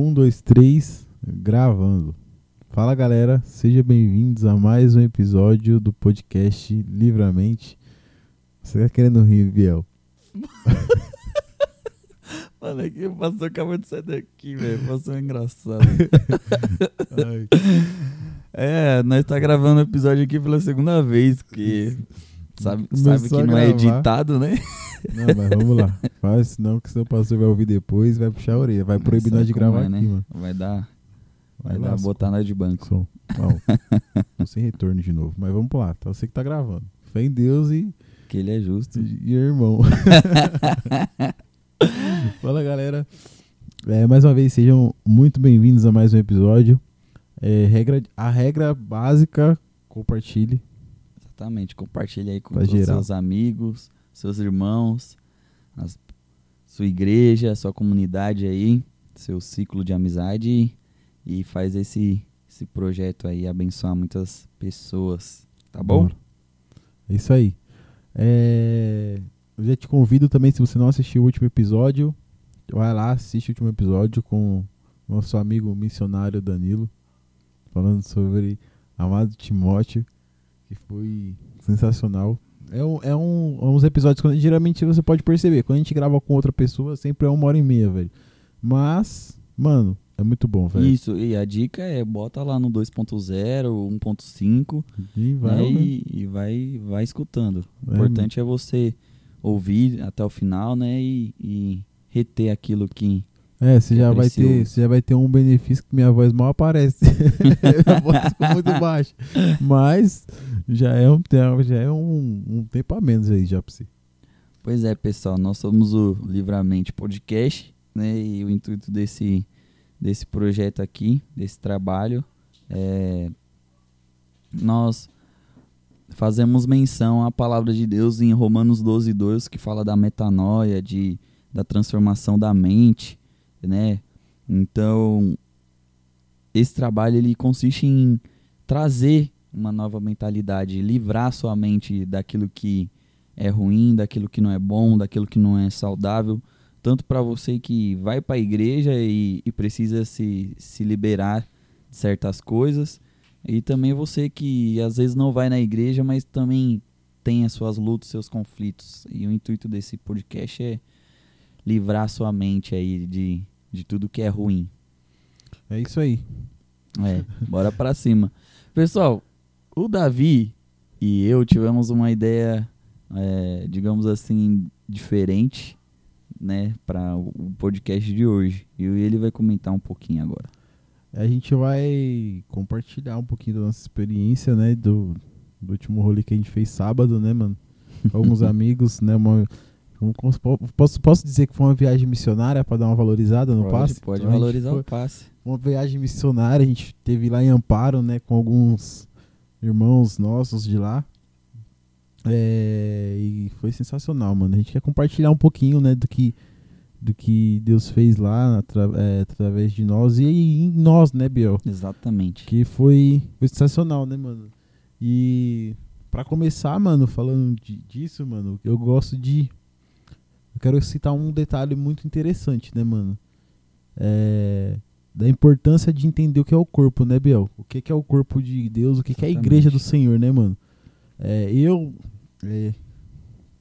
Um, dois, três, gravando. Fala galera, sejam bem-vindos a mais um episódio do podcast Livramente. Você tá querendo rir, Biel? Mano, é que o pastor acabou de sair daqui, velho. Passou engraçado. Ai, é, nós tá gravando o episódio aqui pela segunda vez, que sabe, sabe que não é editado, né? não, mas vamos lá. Faz senão que seu pastor vai ouvir depois e vai puxar a orelha. Vai proibir Sabe nós de gravar é, né? aqui, mano. Vai dar, vai, lá, dar botar nós de banco. som. Não, sem retorno de novo. Mas vamos lá, tá você que tá gravando. Fé em Deus e, Que ele é justo. e, e irmão. Fala galera. É, mais uma vez, sejam muito bem-vindos a mais um episódio. É, regra, a regra básica, compartilhe. Exatamente. Compartilha aí com Pra todos geral. seus amigos, seus irmãos, sua igreja, sua comunidade aí, seu ciclo de amizade e, faz esse, esse projeto aí abençoar muitas pessoas. Tá bom? É isso aí. É, eu já te convido também, se você não assistiu o último episódio, vai lá, assiste o último episódio com nosso amigo missionário Danilo, falando sobre Amado Timóteo, que foi sensacional. É, um, é um, uns episódios que geralmente você pode perceber, quando a gente grava com outra pessoa, sempre é uma hora e meia, velho. Mas, mano, é muito bom, velho. Isso, e a dica é bota lá no 2.0, 1.5 E vai, né, e, e vai, vai escutando. O É, importante é você ouvir até o final, né? E, e reter aquilo que. É, você já, vai ter, você já vai ter um benefício que minha voz mal aparece. minha voz ficou muito baixa. Mas já é um, tempo- já é um, um tempo a menos aí já pra você. Pois é, pessoal, nós somos o Livramente Podcast, né? E o intuito desse, desse projeto aqui, desse trabalho, é. Nós fazemos menção à palavra de Deus em Romanos 12, 2, que fala da metanoia, de, da transformação da mente, né? Então, esse trabalho ele consiste em trazer uma nova mentalidade, livrar sua mente daquilo que é ruim, daquilo que não é bom, daquilo que não é saudável, tanto para você que vai para a igreja e, e precisa se, se liberar de certas coisas, e também você que às vezes não vai na igreja, mas também tem as suas lutas, seus conflitos. E o intuito desse podcast é livrar sua mente aí de, de tudo que é ruim. É isso aí. É, bora pra cima. Pessoal, o Davi e eu tivemos uma ideia, é, digamos assim, diferente, né, para o podcast de hoje. E ele vai comentar um pouquinho agora. A gente vai compartilhar um pouquinho da nossa experiência, né? Do, do último rolê que a gente fez sábado, né, mano? Alguns amigos, né? Uma, um- posso, posso dizer que foi uma viagem missionária pra dar uma valorizada no pode, passe? pode Então, valorizar o passe. uma viagem missionária, a gente teve lá em Amparo, né, com alguns irmãos nossos de lá. É, e foi sensacional, mano. A gente quer compartilhar um pouquinho, né, do que do que Deus fez lá atra- é, através de nós e em nós, né, Biel? Exatamente. Que foi, foi sensacional, né, mano? E pra começar, mano, falando de- disso, mano, eu gosto de. Eu quero citar um detalhe muito interessante, né, mano? É, da importância de entender o que é o corpo, né, Biel? O que que é o corpo de Deus, o que que é a igreja do. Senhor, né, mano? É, eu, é,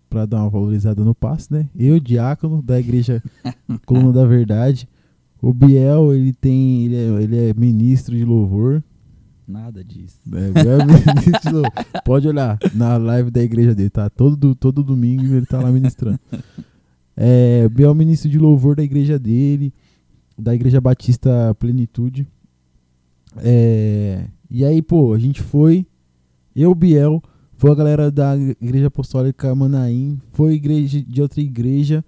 pra dar uma valorizada no passe, né? Eu, diácono da igreja Coluna da Verdade. O Biel, ele tem. Ele é, ele é ministro de louvor. Nada disso. É, é ministro de louvor. Pode olhar na live da igreja dele, tá? Todo, todo domingo ele tá lá ministrando. É, Biel é ministro de louvor da igreja dele, da Igreja Batista Plenitude. É, e aí, pô, a gente foi. Eu, Biel, foi a galera da Igreja Apostólica Manaim, foi igreja de outra igreja.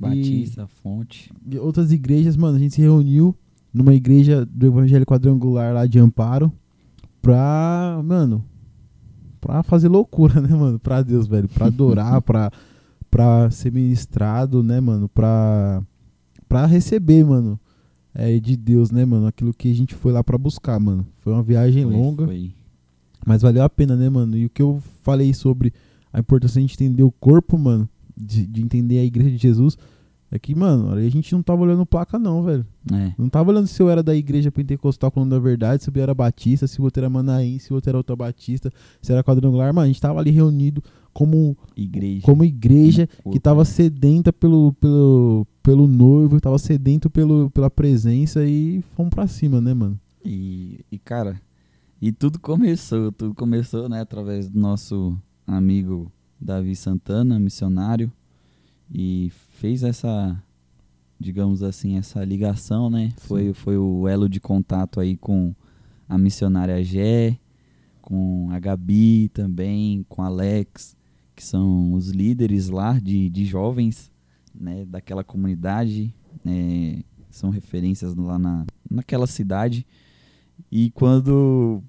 Batista, fonte. outras igrejas, mano, a gente se reuniu numa igreja do Evangelho Quadrangular lá de Amparo pra, mano, pra fazer loucura, né, mano, pra Deus, velho, pra adorar, pra, pra ser ministrado, né, mano, pra, pra receber, mano, é, de Deus, né, mano, aquilo que a gente foi lá pra buscar, mano. Foi uma viagem Foi- longa, Foi. mas valeu a pena, né, mano? E o que eu falei sobre a importância de entender o corpo, mano, de, de entender a igreja de Jesus, É que, mano, a gente não tava olhando placa, não, velho. É. Não tava olhando se eu era da igreja pentecostal falando da verdade, se eu era batista, se o outro era manaim, se o outro era outra batista, se era quadrangular. Mano, a gente tava ali reunido como, Igreja. como igreja Um que tava né? sedenta pelo, pelo, pelo noivo, tava sedento pelo, pela presença e fomos pra cima, né, mano? E, e, cara, e tudo começou, tudo começou, né, através do nosso amigo Davi Santana, missionário, e fez essa, digamos assim, essa ligação, né? Foi, foi o elo de contato aí com a missionária Gé, com a Gabi também, com Alex, que são os líderes lá de, de jovens, né, daquela comunidade, né, são referências lá na, naquela cidade. E quando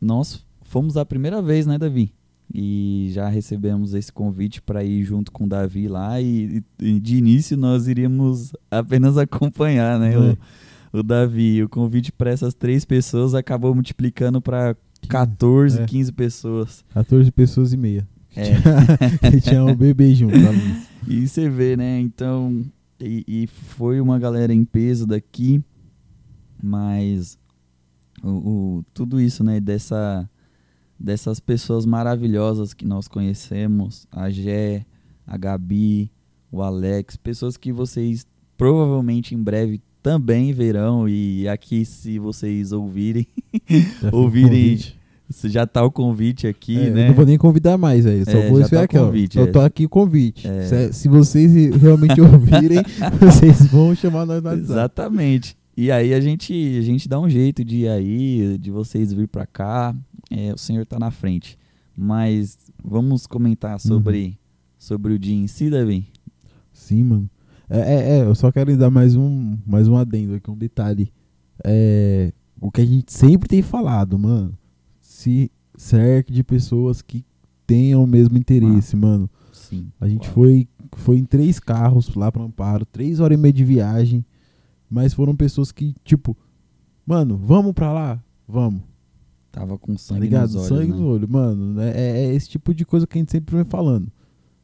nós fomos a primeira vez, né, Davi? E já recebemos esse convite para ir junto com o Davi lá. E, e de início nós iríamos apenas acompanhar, né? É. O, o Davi. O convite para essas três pessoas acabou multiplicando para 14, É. 15 pessoas. 14 pessoas e meia. É. que tinha um bebê junto. E você vê, né? Então, e, e foi uma galera em peso daqui, mas o, o- tudo isso, né? Dessa, dessas pessoas maravilhosas que nós conhecemos, a Gé, a Gabi, o Alex, pessoas que vocês provavelmente em breve também verão e aqui se vocês ouvirem, ouvirem, já tá o convite aqui, É, eu né? Não vou nem convidar mais, aí. Só É, vou esperar tá aqui, ó. convite, Só é. tô aqui o convite. É. Se, se vocês realmente ouvirem, vocês vão chamar nós WhatsApp. Exatamente. E aí a gente, a gente dá um jeito de ir aí, de vocês vir pra cá. É, o senhor tá na frente. Mas vamos comentar sobre, Uhum. sobre o dia em si, Davi? Sim, mano. É, é, é, eu só quero dar mais um, mais um adendo aqui, um detalhe. É, o que a gente sempre tem falado, mano. Se cerque de pessoas que tenham o mesmo interesse, mano. Sim. A gente claro. foi, foi em três carros lá pra Amparo, três horas e meia de viagem. Mas foram pessoas que, tipo, mano, vamos pra lá? Vamos. Tava com Tá sangue ligado? nos olhos, Sangue né? no olho, mano. né? É, é esse tipo de coisa que a gente sempre vem falando.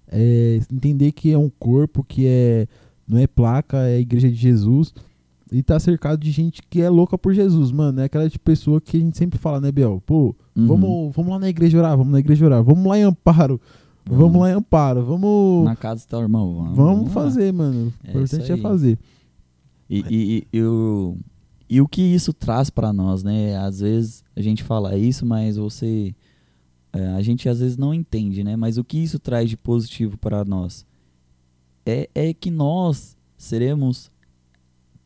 É entender que é um corpo que é não é placa, é a igreja de Jesus. E tá cercado de gente que é louca por Jesus, mano. É aquela de pessoa que a gente sempre fala, né, Biel? Pô, Uhum. vamos, vamos lá na igreja orar, vamos na igreja orar, vamos lá em Amparo, vamos, Vamos. lá em Amparo, vamos. Na casa do teu irmão. Vamos, Vamos lá. fazer, mano. O É importante é fazer. E, e, e, o, e o que isso traz pra nós, né? Às vezes a gente fala isso, mas você. é, a gente às vezes não entende, né? Mas o que isso traz de positivo para nós? É, é que nós seremos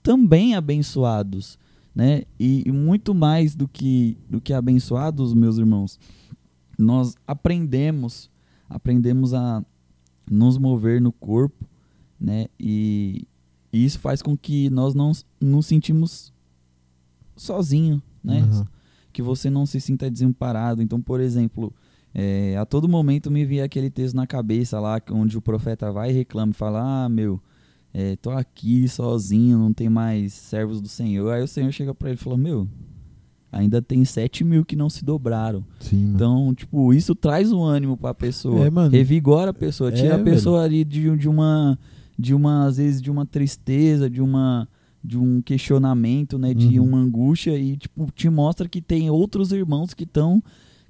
também abençoados, né? E, e muito mais do que, do que abençoados, meus irmãos, nós aprendemos, aprendemos a nos mover no corpo, né? E, e isso faz com que nós não nos sentimos sozinho, né? Aham. Que você não se sinta desamparado. Então, por exemplo, é, a todo momento me via aquele texto na cabeça lá, onde o profeta vai e reclama e fala: Ah, meu, é, tô aqui sozinho, não tem mais servos do Senhor. Aí o Senhor chega pra ele e fala: Meu, ainda tem sete mil que não se dobraram. Sim. Então, tipo, isso traz um ânimo pra pessoa. É, mano. Revigora a pessoa, tira É, a pessoa ali de, de uma de uma às vezes de uma tristeza, de uma de um questionamento, né, de Uhum. uma angústia e tipo te mostra que tem outros irmãos que estão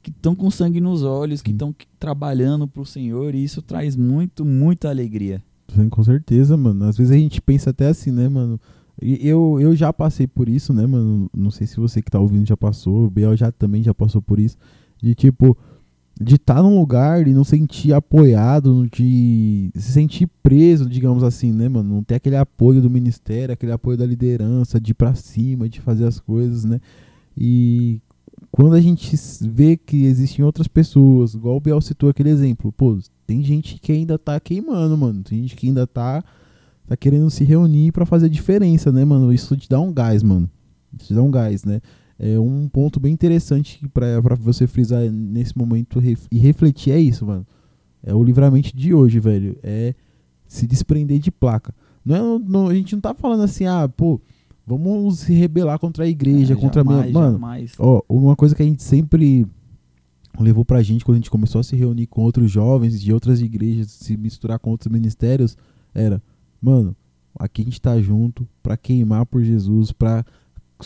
que estão com sangue nos olhos, que estão trabalhando pro Senhor e isso traz muito, muita alegria. Sim, com certeza, mano. Às vezes a gente pensa até assim, né, mano? Eu, eu já passei por isso, né, mano? Não sei se você que tá ouvindo já passou, o Biel já também já passou por isso. De tipo, de estar num lugar e não sentir apoiado, de se sentir preso, digamos assim, né, mano? Não ter aquele apoio do ministério, aquele apoio da liderança, de ir pra cima, de fazer as coisas, né? E quando a gente vê que existem outras pessoas, igual o Biel citou aquele exemplo, pô, tem gente que ainda tá queimando, mano. Tem gente que ainda tá, tá querendo se reunir pra fazer a diferença, né, mano? Isso te dá um gás, mano. Isso te dá um gás, né? É um ponto bem interessante pra, pra você frisar nesse momento ref- e refletir é isso, mano. É o livramento de hoje, velho. É se desprender de placa. Não, é- não- a gente não tá falando assim, ah, pô, vamos se rebelar contra a igreja, Ah, contra a minha. Mano, jamais. Ó, uma coisa que a gente sempre levou pra gente quando a gente começou a se reunir com outros jovens de outras igrejas, se misturar com outros ministérios, era mano, aqui a gente tá junto pra queimar por Jesus, pra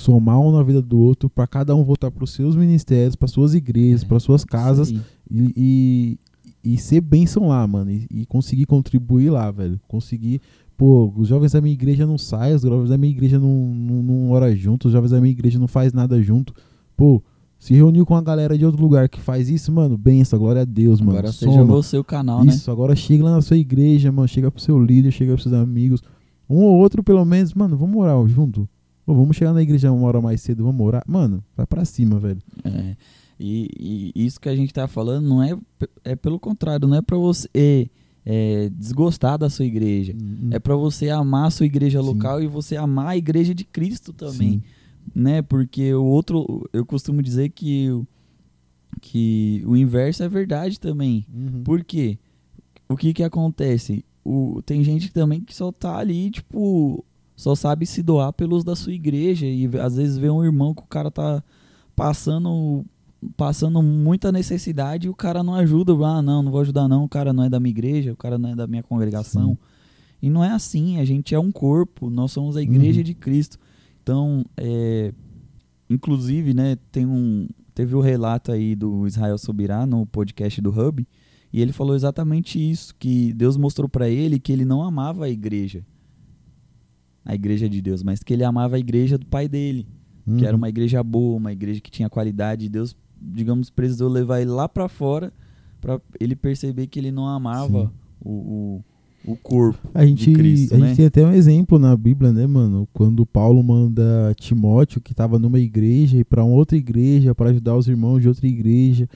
somar um na vida do outro, pra cada um voltar pros seus ministérios, pras suas igrejas, É, pras suas casas Isso e, e, e ser bênção lá, mano. E, e conseguir contribuir lá, velho. Conseguir. Pô, os jovens da minha igreja não saem, os jovens da minha igreja não, não, não ora junto, os jovens da minha igreja não faz nada junto. Pô, se reuniu com a galera de outro lugar que faz isso, mano, benção, glória a Deus, mano. Agora seja Soma. você o canal, né? Isso, agora chega lá na sua igreja, mano. Chega pro seu líder, chega pros seus amigos. Um ou outro, pelo menos, mano, vamos orar junto. Vamos chegar na igreja uma hora mais cedo, vamos orar. Mano, vai pra cima, velho. É, e, e isso que a gente tá falando não é, é pelo contrário, não é pra você é, é, desgostar da sua igreja. É pra você amar a sua igreja Sim. local e você amar a igreja de Cristo também, Sim. né? Porque o outro, eu costumo dizer que o- que o inverso é verdade também. Uhum. Por quê? O que que acontece? O, tem gente também que só tá ali, tipo, só sabe se doar pelos da sua igreja e às vezes vê um irmão que o cara tá passando passando muita necessidade e o cara não ajuda. Ah, não, não vou ajudar não, o cara não é da minha igreja, o cara não é da minha congregação. Sim. E não é assim, a gente é um corpo, nós somos a igreja Uhum. de Cristo. Então, é, inclusive, né, tem um, teve o relato aí do Israel Sobirá no podcast do Hub, e ele falou exatamente isso, que Deus mostrou pra ele que ele não amava a igreja, a igreja de Deus, mas que ele amava a igreja do pai dele, Uhum. que era uma igreja boa, uma igreja que tinha qualidade, e Deus, digamos, precisou levar ele lá pra fora pra ele perceber que ele não amava o, o, o corpo A gente, de Cristo, a né? gente tem até um exemplo na Bíblia, né, mano? Quando Paulo manda Timóteo, que estava numa igreja, ir para uma outra igreja para ajudar os irmãos de outra igreja.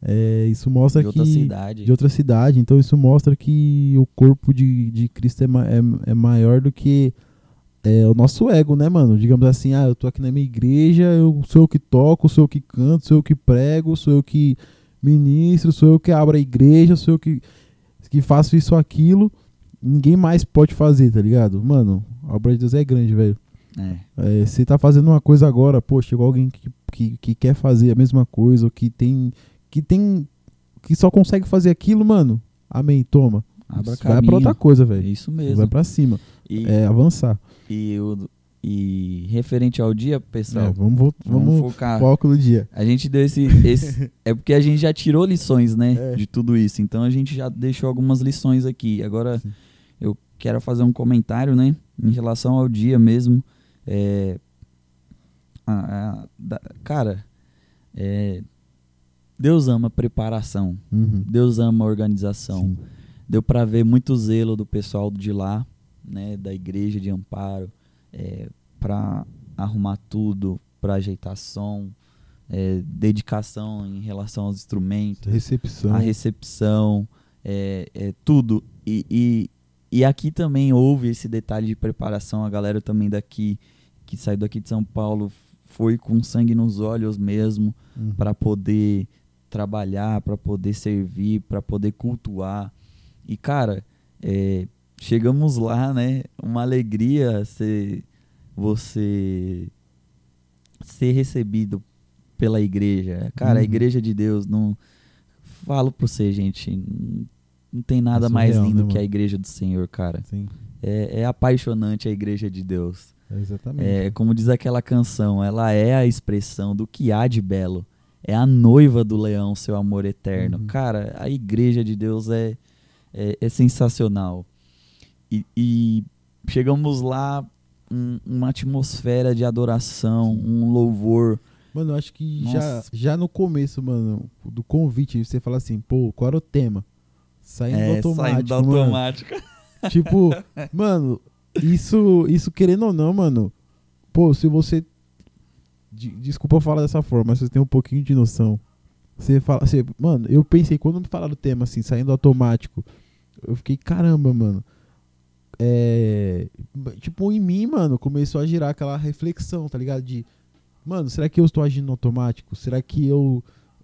É, isso mostra de outra que cidade. de outra cidade. Então isso mostra que o corpo de, de Cristo é, ma- é, é maior do que é, o nosso ego, né, mano? Digamos assim, ah, eu tô aqui na minha igreja, eu sou eu que toco, sou eu que canto, sou eu que prego, sou eu que ministro, sou eu que abro a igreja, sou eu que, que faço isso ou aquilo. Ninguém mais pode fazer, tá ligado? Mano, a obra de Deus é grande, velho. É. É, você tá fazendo uma coisa agora, pô, chegou alguém que, que, que quer fazer a mesma coisa, ou que tem. que tem. que só consegue fazer aquilo, mano. Amém, toma. Abra Vai pra caminho. outra coisa, velho. Isso Vai mesmo. pra cima. E, É, avançar. E, o- e referente ao dia, pessoal, É, vamos vamos, vamos focar. foco do dia. A gente deu esse, esse- É porque a gente já tirou lições, né? É. De tudo isso. Então a gente já deixou algumas lições aqui. Agora Sim. eu quero fazer um comentário, né? Em relação ao dia mesmo. É, a- a- da- cara, é, Deus ama preparação. Uhum. Deus ama organização. Sim. deu para ver muito zelo do pessoal de lá, né, da igreja de Amparo, é, para arrumar tudo, para ajeitar som, é, dedicação em relação aos instrumentos, Recepção. a recepção, é, é, tudo. E, e, e aqui também houve esse detalhe de preparação. A galera também daqui, que saiu daqui de São Paulo, foi com sangue nos olhos mesmo Uhum. para poder trabalhar, para poder servir, para poder cultuar. E cara, é, chegamos lá, né? Uma alegria ser você ser recebido pela igreja. Cara, a Uhum. igreja de Deus não falo pra você, gente, não, tem nada É mais surreal, lindo né, que a igreja do Senhor, cara. Sim. É, é apaixonante a igreja de Deus. É exatamente. É, como diz aquela canção, ela é a expressão do que há de belo. É a noiva do leão, seu amor eterno. Uhum. Cara, a igreja de Deus é, é, é sensacional. E, e chegamos lá, um- uma atmosfera de adoração, um louvor. Mano, eu acho que já, Nossa. já no começo, mano, do convite, você fala assim, pô, qual era o tema? Saindo do é, automático, saindo mano. automática. Tipo, mano, isso, isso querendo ou não, mano, pô, se você. de- desculpa eu falar dessa forma, mas você tem um pouquinho de noção. Você fala. Você, mano, eu pensei, quando me falaram do tema assim, saindo do automático, eu fiquei, caramba, mano. É. Tipo, em mim, mano, começou a girar aquela reflexão, tá ligado? De. Mano, será que eu estou agindo automático? Será que eu.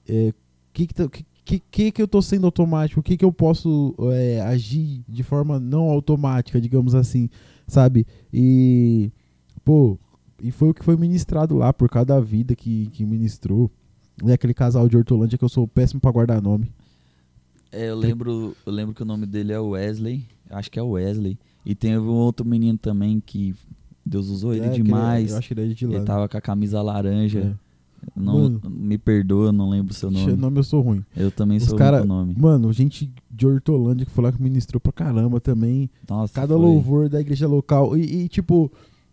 É, que que, tá- que, que, que eu tô sendo automático? O que que eu posso é, agir de forma não automática, digamos assim, sabe? E, pô, e foi o que foi ministrado lá por cada vida que, que ministrou. E aquele casal de Hortolândia que eu sou péssimo pra guardar nome. É, eu lembro, eu lembro que o nome dele é Wesley. Acho que é Wesley. E tem um outro menino também que Deus usou ele É, que demais. eu acho que ele é de lá. Ele tava com a camisa laranja. É. Não, Mano. me perdoa, não lembro o seu Nome. nome. nome eu sou ruim. Eu também Os sou cara- ruim com o nome. Mano, gente de Hortolândia que foi lá que ministrou pra caramba também. Nossa, Cada foi. louvor da igreja local. E, e, tipo.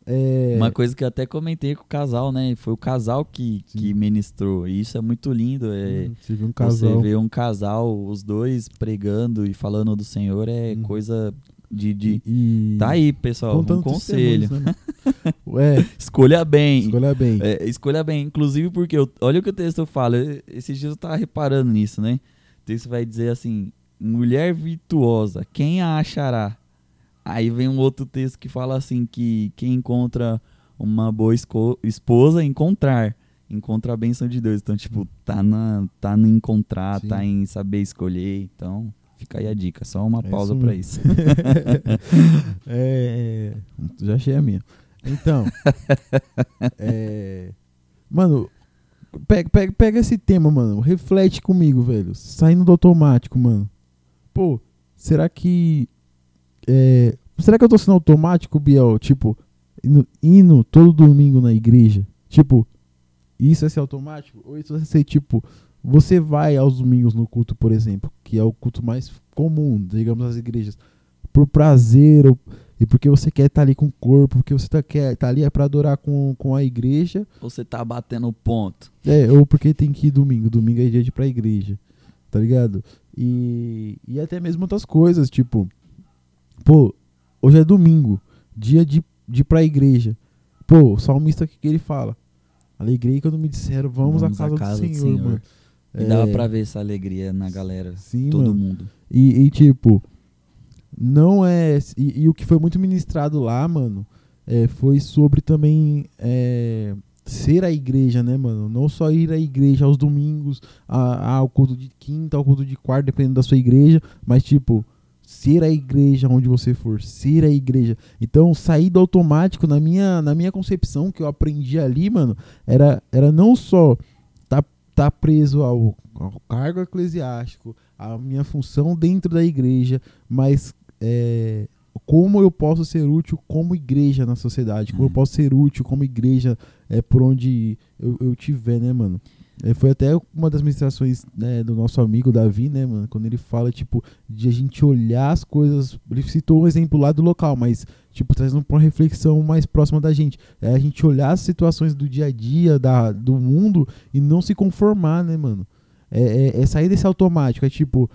É, Uma coisa que eu até comentei com o casal, né? Foi o casal que, Sim. que ministrou. E isso é muito lindo. É, Você viu um casal. Você vê um casal, os dois pregando e falando do Senhor, é Hum. coisa de. de... E, Tá aí, pessoal. contando Um conselho. né, mano? é, Escolha bem. escolha bem. É, escolha bem. Inclusive porque, eu- olha o que o texto fala. Esses dias eu tava reparando nisso, né? O texto vai dizer assim: mulher virtuosa, quem a achará? Aí vem um outro texto que fala assim: que quem encontra uma boa esposa, encontrar. Encontra a bênção de Deus. Então, tipo, tá, na, tá no encontrar, Sim. tá em saber escolher. Então, fica aí a dica. Só uma É pausa isso pra isso. é, já achei a minha. Então, é, mano, pega, pega, pega esse tema, mano. Reflete comigo, velho. Saindo do automático, mano. Pô, será que. é, será que eu tô sendo automático, Biel? Tipo, indo, indo todo domingo na igreja? Tipo, isso é ser automático? Ou isso é ser tipo. Você vai aos domingos no culto, por exemplo, que é o culto mais comum, digamos, das igrejas, por prazer ou, e porque você quer estar ali com o corpo, porque você tá, quer tá ali é pra adorar com, com a igreja, Você tá batendo ponto. é, ou porque tem que ir domingo, domingo é dia de ir pra igreja, tá ligado? E, e até mesmo outras coisas, tipo, pô, hoje é domingo, dia de, de ir pra igreja. Pô, o salmista o que, que ele fala? Alegrei quando me disseram, vamos, à casa, do Senhor, mano. E dava É, pra ver essa alegria na galera. Sim, todo mano. mundo. E, e, tipo, não é. E, e o que foi muito ministrado lá, mano, é, foi sobre também é, ser a igreja, né, mano? Não só ir à igreja aos domingos, a- ao culto de quinta, ao culto de quarta, dependendo da sua igreja, mas, tipo, ser a igreja onde você for, ser a igreja. Então, sair do automático, na minha, na minha concepção, que eu aprendi ali, mano, era, era não só tá, tá preso ao, ao cargo eclesiástico, a minha função dentro da igreja, mas é, como eu posso ser útil como igreja na sociedade, como eu Uhum. posso ser útil como igreja é, por onde eu, eu tiver, né, mano? É, foi até uma das ministrações né, do nosso amigo Davi, né, mano? Quando ele fala, tipo, de a gente olhar as coisas. Ele citou um exemplo lá do local, mas, tipo, trazendo pra uma reflexão mais próxima da gente. É a gente olhar as situações do dia a dia, da, do mundo, e não se conformar, né, mano? É, é, é sair desse automático. É tipo,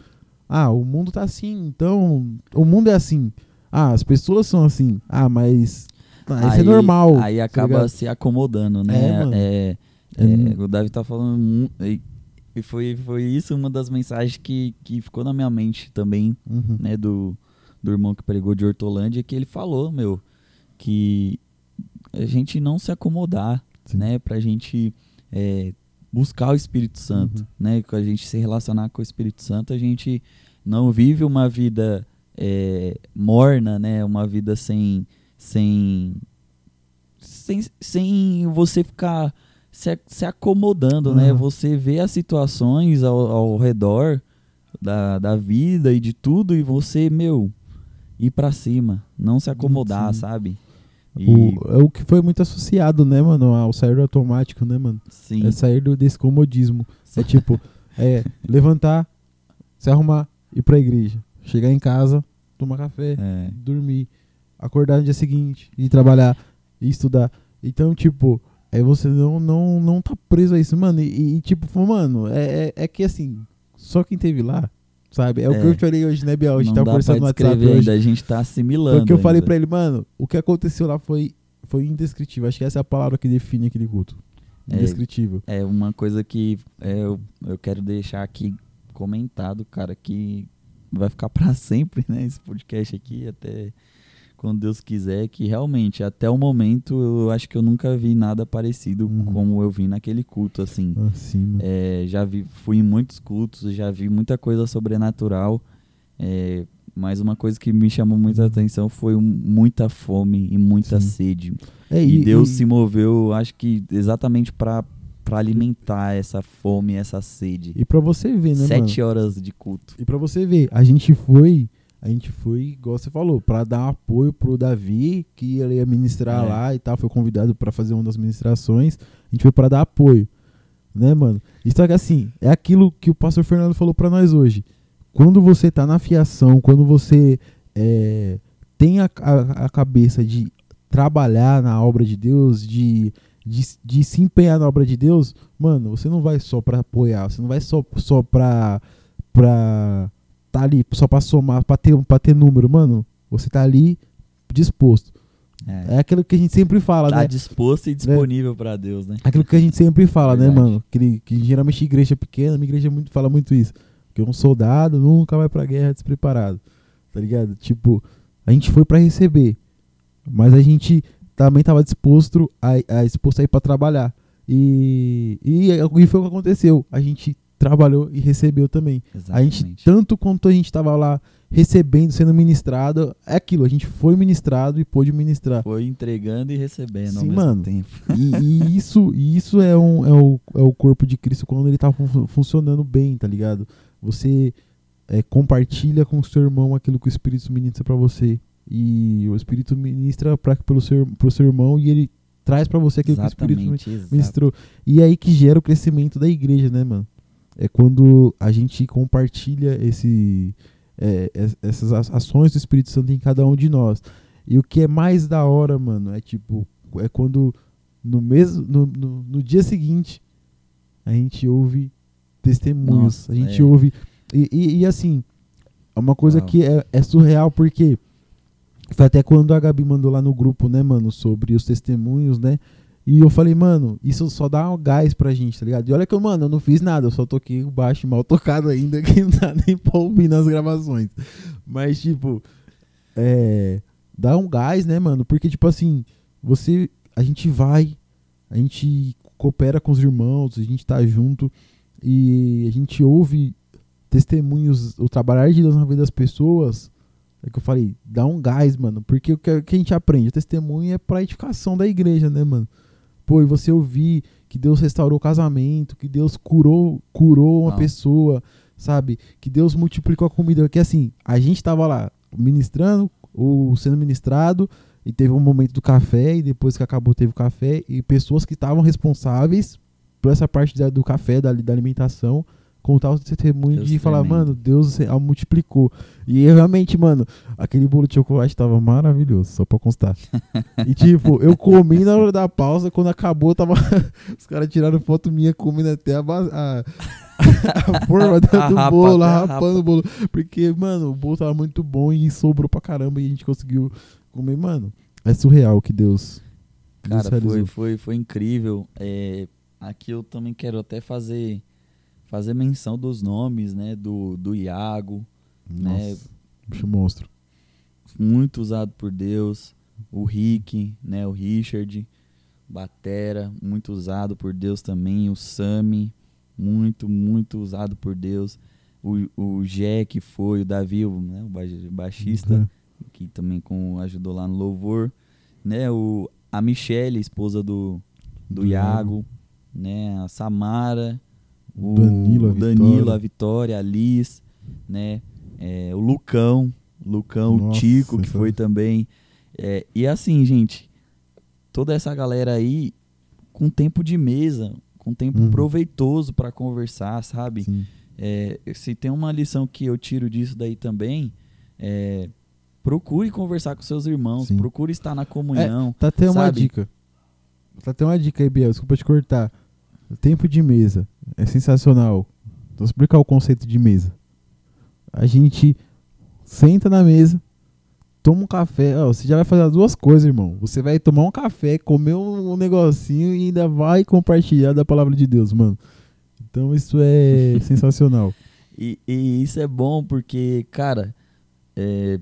ah, o mundo tá assim, então. O mundo é assim. Ah, as pessoas são assim. Ah, mas. Ah, isso é normal. Aí tá acaba se acomodando, né? É, mano. É, é, o Davi tá falando. E foi, foi isso uma das mensagens que, que ficou na minha mente também, uhum. né? Do, do irmão que pregou de Hortolândia, que ele falou, meu, que a gente não se acomodar, Sim. né? Pra gente é, buscar o Espírito Santo, Uhum. né? Com a gente se relacionar com o Espírito Santo, a gente não vive uma vida é, morna, né? Uma vida sem, sem, sem, sem você ficar se, se acomodando, né? Uhum. Você vê as situações ao, ao redor da, da vida e de tudo e você, meu, ir pra cima, não se acomodar, Sim. sabe? E, O, é o que foi muito associado, né, mano, ao sair do automático, né, mano? sim, É sair do, desse comodismo. É tipo, é levantar, se arrumar, ir pra igreja. Chegar em casa, tomar café, é, dormir, acordar no dia seguinte, ir trabalhar, ir estudar. Então, tipo, é você não, não, não tá preso a isso, mano. E, e, tipo, mano, é, é, é que assim, só quem teve lá, sabe? É, o que É. eu te falei hoje, né, Biel? A gente não tava dá conversando no WhatsApp hoje. ainda, a gente tá assimilando. Porque eu falei ainda. pra ele, mano, o que aconteceu lá foi, foi indescritível. Acho que essa é a palavra que define aquele culto. É. Indescritível. É uma coisa que é, eu, eu quero deixar aqui comentado, cara, que vai ficar pra sempre, né? Esse podcast aqui, até quando Deus quiser, que realmente, até o momento, eu acho que eu nunca vi nada parecido Uhum. como eu vi naquele culto, assim. Assim. É, já vi, fui em muitos cultos, já vi muita coisa sobrenatural. é, mas uma coisa que me chamou muita atenção foi muita fome e muita Sim. sede. É, E, Deus se moveu, acho que exatamente para pra alimentar essa fome, essa sede. E pra você ver, né, Sete mano? horas de culto. E pra você ver, a gente foi, a gente foi, igual você falou, pra dar apoio pro Davi, que ele ia ministrar É. lá e tal, foi convidado pra fazer uma das ministrações. A gente foi pra dar apoio, né, mano? E só que assim, é aquilo que o pastor Fernando falou pra nós hoje. Quando você tá na fiação, quando você é, tem a, a, a cabeça de trabalhar na obra de Deus, de, de, de se empenhar na obra de Deus, mano, você não vai só pra apoiar, você não vai só, só pra, pra tá ali, só pra somar, pra ter, pra ter número, mano. Você tá ali disposto. É. É aquilo que a gente sempre fala, Tá né? disposto e disponível pra Deus, né? Aquilo que a gente sempre fala, né, mano? Que, que geralmente igreja pequena, minha igreja muito, fala muito isso. Que um soldado nunca vai pra guerra despreparado. Tá ligado? Tipo, a gente foi pra receber. Mas a gente também tava disposto a, a, disposto a ir pra trabalhar. E, e, e foi o que aconteceu. A gente trabalhou e recebeu também. A gente, Exatamente. tanto quanto a gente tava lá recebendo, sendo ministrado, é aquilo. A gente foi ministrado e pôde ministrar. Foi entregando e recebendo ao Sim, mesmo mano. tempo. E, e isso, e isso é, um, é, o, é o corpo de Cristo quando ele tá fun- funcionando bem, tá ligado? Você é, compartilha com o seu irmão aquilo que o Espírito ministra pra você. E o Espírito ministra pra, pelo seu, pro seu irmão e ele traz pra você aquilo que o Espírito Exatamente, exato. ministrou. E é aí que gera o crescimento da igreja, né, mano? É quando a gente compartilha esse, é, es- essas ações do Espírito Santo em cada um de nós. E o que é mais da hora, mano, é tipo, é quando no mesmo no, no, no dia seguinte a gente ouve testemunhos, Nossa, a gente é. ouve e, e, e, assim, é uma coisa Uau. que é, é surreal porque foi até quando a Gabi mandou lá no grupo, né, mano, sobre os testemunhos, né? E eu falei, mano, isso só dá um gás pra gente, tá ligado? E olha que eu, mano, eu não fiz nada, eu só toquei o baixo mal tocado ainda, que não dá nem pra ouvir nas gravações. Mas, tipo, é. Dá um gás, né, mano? Porque, tipo assim, você. A gente vai, a gente coopera com os irmãos, a gente tá junto e a gente ouve testemunhos, o trabalhar de Deus na vida das pessoas. É que eu falei, dá um gás, mano. Porque o que, a gente aprende? O testemunho é pra edificação da igreja, né, mano? Pô, e você ouvir que Deus restaurou o casamento, que Deus curou, curou uma Uau. pessoa, sabe? Que Deus multiplicou a comida. Que assim, a gente tava lá ministrando, ou sendo ministrado, e teve um momento do café, e depois que acabou teve o café, e pessoas que estavam responsáveis por essa parte da- do café, da, da alimentação, contar o testemunho Deus de falar, tremendo. mano, Deus ah, multiplicou. E realmente, mano, aquele bolo de chocolate tava maravilhoso, só pra constar. e tipo, eu comi na hora da pausa, quando acabou, tava. Os caras tiraram foto minha comendo até a, a, a forma do, A rapa, bolo, a rapando o bolo. Porque, mano, o bolo tava muito bom e sobrou pra caramba e a gente conseguiu comer, mano. É surreal que Deus. Deus Cara, foi, foi, foi incrível. É, aqui eu também quero até fazer fazer menção dos nomes, né? Do, do Iago, né? Nossa, bicho monstro. muito usado por Deus. O Rick, né? O Richard, Batera, muito usado por Deus também. O Sami, muito, muito usado por Deus. O, o que foi, o Davi, o, né, o ba- baixista, Uhum. que também com, ajudou lá no louvor, né? O, a Michelle, esposa do, do, Do Iago, né? A Samara, o Danilo, a Danilo, Vitória. a Vitória, a Liz, né? É, o Lucão, Lucão, o Nossa, Tico, que essa- foi também. É, e assim, gente, toda essa galera aí com tempo de mesa, com tempo Uhum. proveitoso para conversar, sabe? É, se tem uma lição que eu tiro disso daí também, é, procure conversar com seus irmãos, Sim. procure estar na comunhão. Tá até uma dica. Tá até uma dica aí, Biel. Desculpa te cortar. O tempo de mesa é sensacional. Vou explicar o conceito de mesa. A gente senta na mesa, toma um café. Ó, você já vai fazer as duas coisas, irmão. Você vai tomar um café, comer um, um negocinho e ainda vai compartilhar da palavra de Deus, mano. Então isso é sensacional. E, e isso é bom porque, cara, é,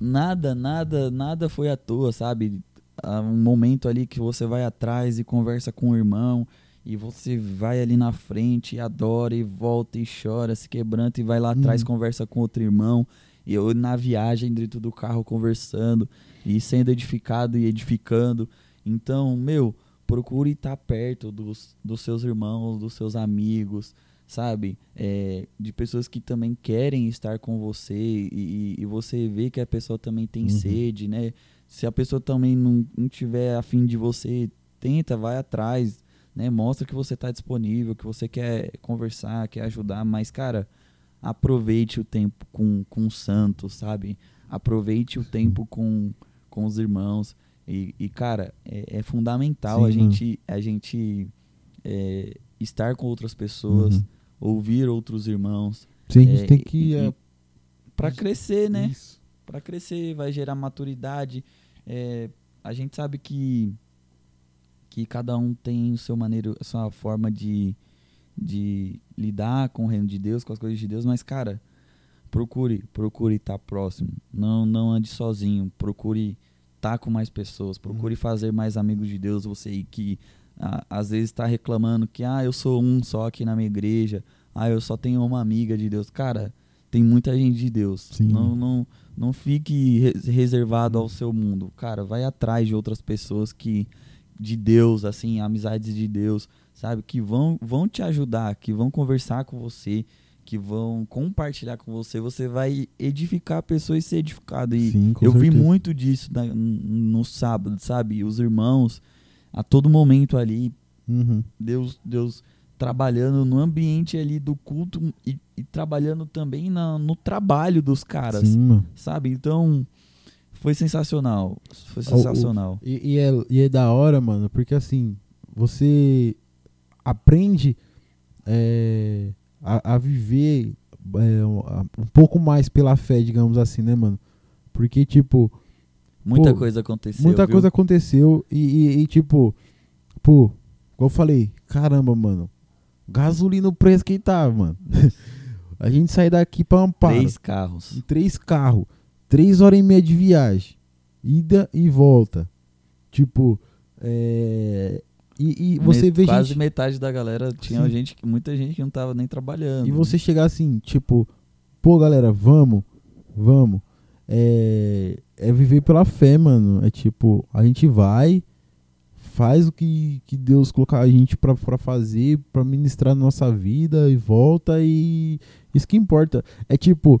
nada, nada, nada foi à toa, sabe? Há um momento ali que você vai atrás e conversa com o irmão, e você vai ali na frente e adora e volta e chora, se quebranta e vai lá atrás Uhum. conversa com outro irmão. E eu na viagem dentro do carro conversando e sendo edificado e edificando. Então, meu, procure estar perto dos, dos seus irmãos, dos seus amigos, sabe? É, de pessoas que também querem estar com você e, e você vê que a pessoa também tem Uhum. sede, né? Se a pessoa também não, não tiver afim de você, tenta, vai atrás, né? Mostra que você está disponível, que você quer conversar, quer ajudar, mas, cara, aproveite o tempo com, com os santos, sabe? Aproveite o tempo com, com os irmãos. E, e, cara, é, é fundamental Sim, a gente, a gente é, estar com outras pessoas, Uhum. ouvir outros irmãos, Sim, a gente É, tem que. é, para crescer, né? Para crescer, vai gerar maturidade. É, a gente sabe que que cada um tem o seu maneiro, a sua forma de, de lidar com o reino de Deus, com as coisas de Deus, mas cara, procure, procure estar próximo. Não não ande sozinho, procure estar com mais pessoas, procure fazer mais amigos de Deus, você aí que ah, às vezes está reclamando que ah, eu sou um só aqui na minha igreja, ah, eu só tenho uma amiga de Deus. Cara, tem muita gente de Deus. Sim. Não, não, não fique re- reservado ao seu mundo. Cara, vai atrás de outras pessoas que de Deus, assim, amizades de Deus, sabe, que vão vão te ajudar, que vão conversar com você, que vão compartilhar com você. Você vai edificar a pessoa e ser edificado. E Sim, eu vi certeza. muito disso na- no sábado, sabe? Os irmãos a todo momento ali Uhum. Deus, Deus trabalhando no ambiente ali do culto e, e trabalhando também na- no trabalho dos caras, Sim, sabe? Então, foi sensacional. Foi O- o- sensacional. E, e é, e é da hora, mano, porque assim, você aprende é, a, a viver é, um pouco mais pela fé, digamos assim, né, mano? Porque, tipo, Muita pô, coisa aconteceu. muita viu? coisa aconteceu e, e- e, tipo, pô, como eu falei, caramba, mano, gasolina o preço que tá, mano. a gente sai daqui pra Amparo. Três carros. três carros, três horas e meia de viagem, ida e volta. Tipo, é, e, e você Me- vê Quase gente, metade da galera tinha Sim. gente, que- muita gente que não tava nem trabalhando. e você chegar assim, tipo, pô, galera, vamos, vamos. É, é viver pela fé, mano. É tipo, a gente vai, faz o que, que Deus colocar a gente pra, pra fazer, pra ministrar nossa vida e volta e isso que importa. É tipo,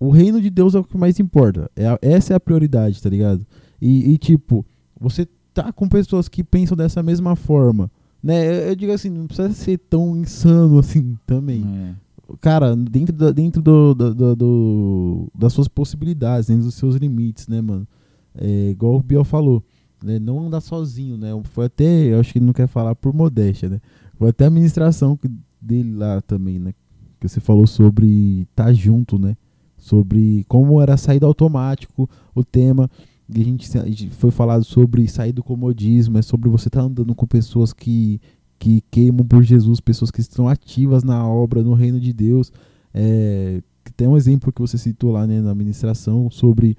o reino de Deus é o que mais importa. É a- essa é a prioridade, tá ligado? E, e, tipo, você tá com pessoas que pensam dessa mesma forma. Né? Eu, eu digo assim, não precisa ser tão insano assim também. É. Cara, dentro, da, dentro do, do- do- do- das suas possibilidades, dentro dos seus limites, né, mano? É, igual o Biel falou, né? Não andar sozinho, né? Foi até, eu acho que ele não quer falar por modéstia, né? Foi até a administração dele lá também, né? Que você falou sobre estar junto, né? Sobre como era saída automático, o tema. E a gente, foi falado sobre sair do comodismo, é sobre você estar andando com pessoas que, que queimam por Jesus, pessoas que estão ativas na obra, no reino de Deus. É, tem um exemplo que você citou lá né, na administração sobre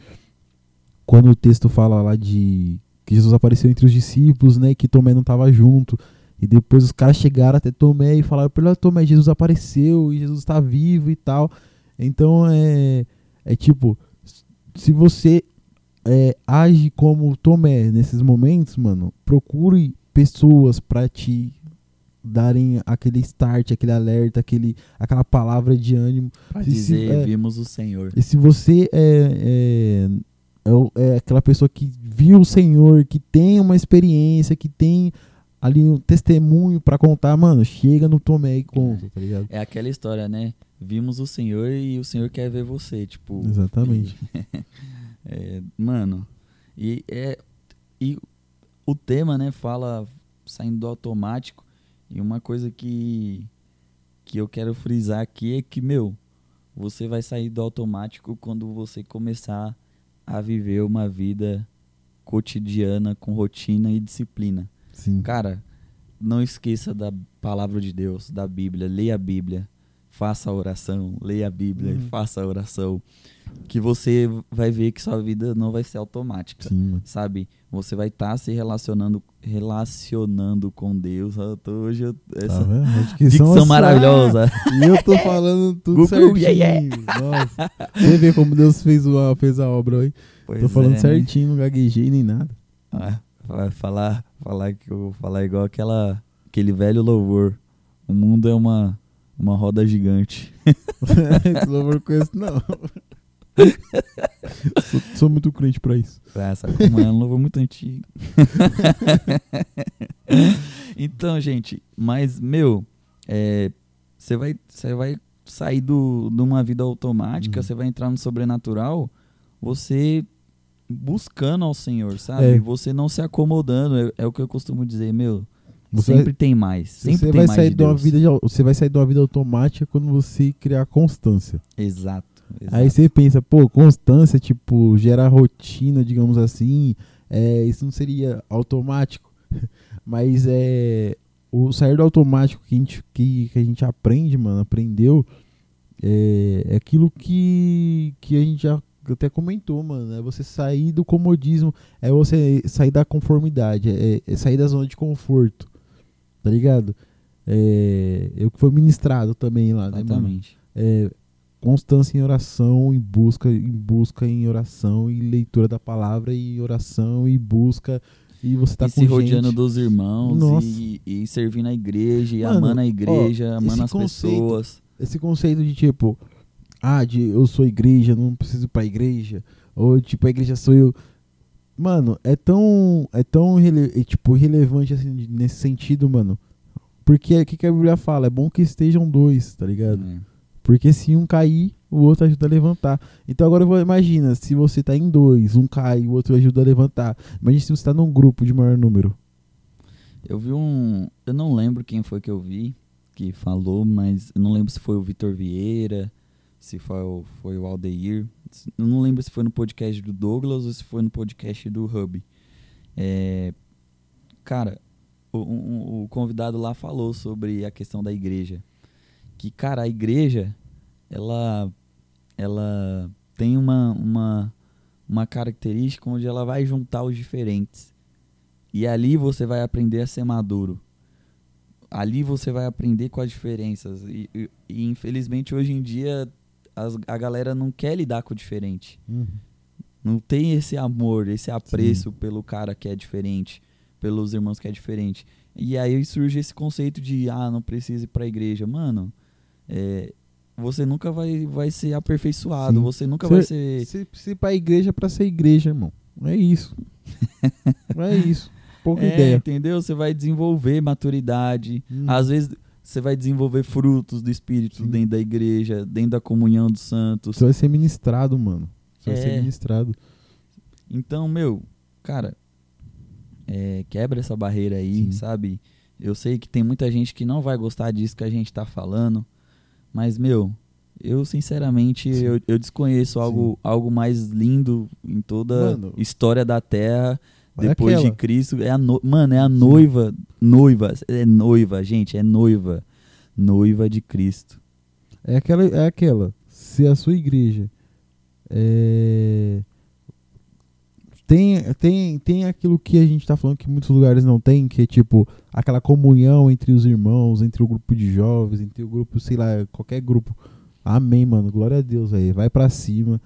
quando o texto fala lá de que Jesus apareceu entre os discípulos, né, que Tomé não estava junto. E depois os caras chegaram até Tomé e falaram "Olha, Tomé, Jesus apareceu e Jesus está vivo e tal. Então é, é tipo, se você é, age como Tomé nesses momentos, mano, procure pessoas para te darem aquele start, aquele alerta, aquele, aquela palavra de ânimo. Pra Se- se- dizer, é. vimos o Senhor. E se você é, é, é é aquela pessoa que viu o Senhor, que tem uma experiência, que tem ali um testemunho pra contar, mano, chega no Tomé e conta, tá ligado? É aquela história, né? Vimos o Senhor e o Senhor quer ver você, tipo. Exatamente. É, mano, e é e o tema, né, fala saindo do automático e uma coisa que que eu quero frisar aqui é que, meu, você vai sair do automático quando você começar a viver uma vida cotidiana com rotina e disciplina. Sim. Cara, não esqueça da palavra de Deus, da Bíblia. Leia a Bíblia, faça a oração, leia a Bíblia e Uhum. faça a oração. Que você vai ver que sua vida não vai ser automática. Sim. Sabe? Você vai estar se relacionando relacionando com Deus. Eu tô, hoje eu, Tá essa? A dicção dicção maravilhosa. ah, E eu tô falando tudo certinho. yeah, Nossa. Você vê como Deus fez, o, fez a obra aí. Pois Tô falando é, né? certinho, não gaguejei nem nada. Ah, falar, falar que eu vou falar igual aquela, aquele velho louvor. O mundo é uma, uma roda gigante. Esse louvor eu conheço, não. sou, sou muito crente pra isso. Ah, sabe como é? É um louvor muito antigo. então, gente, mas, meu, é, você vai, você vai sair do, de uma vida automática, Uhum. você vai entrar no sobrenatural, você buscando ao Senhor, sabe? É. Você não se acomodando, é, é o que eu costumo dizer, meu. Você sempre tem mais, sempre você tem vai mais sair de de uma vida você vai sair de uma vida automática quando você criar constância. Exato. exato. Aí você pensa, pô, constância, tipo, gera rotina, digamos assim, é, isso não seria automático. Mas é o sair do automático que a gente, que, que a gente aprende, mano, aprendeu, é, é aquilo que, que a gente já até comentou, mano. É você sair do comodismo, é você sair da conformidade, é, é sair da zona de conforto, tá ligado? É, eu que foi ministrado também lá, né, mano? Exatamente. é, constância em oração, em busca, em busca em oração, e leitura da palavra, e oração, e busca, e você tá e com se rodeando gente. dos irmãos e, e servindo a igreja, e Mano, amando a igreja, ó, amando as conceito- pessoas. Esse conceito de tipo, ah, de eu sou igreja, não preciso ir pra igreja, ou tipo, a igreja sou eu. Mano, é tão, é tão é, tipo, relevante assim, nesse sentido, mano. Porque o que, que a Bíblia fala? É bom que estejam dois, tá ligado? É. Porque se um cair, o outro ajuda a levantar. Então agora imagina, se você tá em dois, um cai, o outro ajuda a levantar. Imagina se você tá num grupo de maior número. Eu vi um. Eu não lembro quem foi que eu vi que falou, mas eu não lembro se foi o Vitor Vieira, se foi o, foi o Aldeir. Eu não lembro se foi no podcast do Douglas ou se foi no podcast do Hub. É, cara, o, um- o convidado lá falou sobre a questão da igreja. Que, cara, a igreja, ela, ela tem uma, uma, uma característica onde ela vai juntar os diferentes. E ali você vai aprender a ser maduro. Ali você vai aprender com as diferenças. E, e- e, infelizmente hoje em dia as- a galera não quer lidar com o diferente. Não tem esse amor, esse apreço pelo cara que é diferente, pelos irmãos que é diferente. E aí surge esse conceito de, ah, não precisa ir pra igreja. Mano, é, você nunca vai, vai ser aperfeiçoado, Sim. você nunca Cê- vai ser. Se, se ir pra igreja é pra ser igreja, irmão. É isso. é isso. Pouca É, ideia. entendeu? Você vai desenvolver maturidade. Hum. Às vezes você vai desenvolver frutos do Espírito Sim. dentro da igreja, dentro da comunhão dos santos. Você vai ser ministrado, mano. Você vai É. ser ministrado. Então, meu, cara, é, quebra essa barreira aí, Sim. sabe? Eu sei que tem muita gente que não vai gostar disso que a gente tá falando, mas, meu, eu sinceramente eu, eu desconheço algo, algo mais lindo em toda Mano. história da Terra Depois de aquela. Cristo. É a no- Mano, é a noiva, noiva, é noiva, gente, é noiva, noiva de Cristo. É aquela, é aquela. Se a sua igreja é, tem, tem, tem aquilo que a gente tá falando que muitos lugares não tem, que é tipo aquela comunhão entre os irmãos, entre o grupo de jovens, entre o grupo, sei lá, qualquer grupo. Amém, mano. Glória a Deus aí. Vai pra cima.